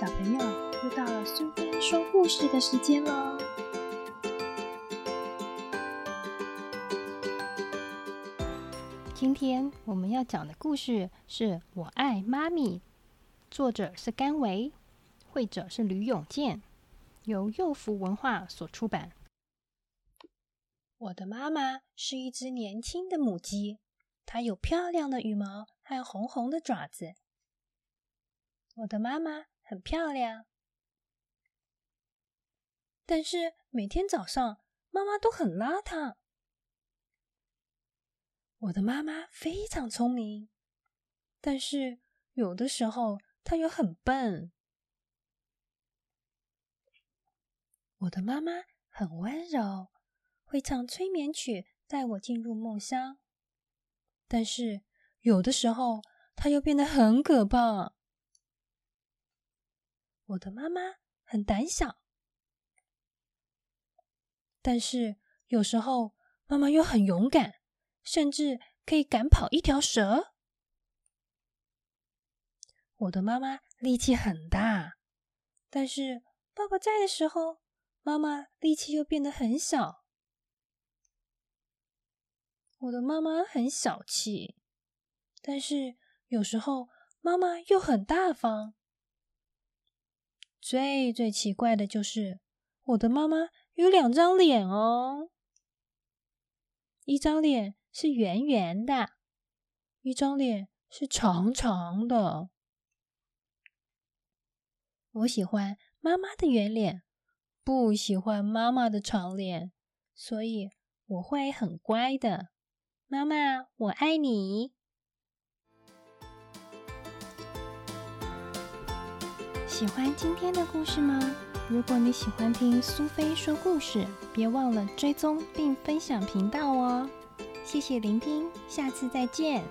小朋友，又到了苏菲说故事的时间喽！今天我们要讲的故事是《我爱妈咪》，作者是甘维，绘者是吕永健，由幼福文化所出版。我的妈妈是一只年轻的母鸡，它有漂亮的羽毛和红红的爪子。我的妈妈很漂亮，但是每天早上妈妈都很邋遢。我的妈妈非常聪明，但是有的时候她又很笨。我的妈妈很温柔，会唱催眠曲带我进入梦乡，但是有的时候她又变得很可怕。我的妈妈很胆小，但是有时候妈妈又很勇敢，甚至可以赶跑一条蛇。我的妈妈力气很大，但是爸爸在的时候，妈妈力气又变得很小。我的妈妈很小气，但是有时候妈妈又很大方。最最奇怪的就是，我的妈妈有两张脸哦，一张脸是圆圆的，一张脸是长长的。我喜欢妈妈的圆脸，不喜欢妈妈的长脸，所以我会很乖的。妈妈，我爱你。喜欢今天的故事吗？如果你喜欢听苏菲说故事，别忘了追踪并分享频道哦。谢谢聆听，下次再见。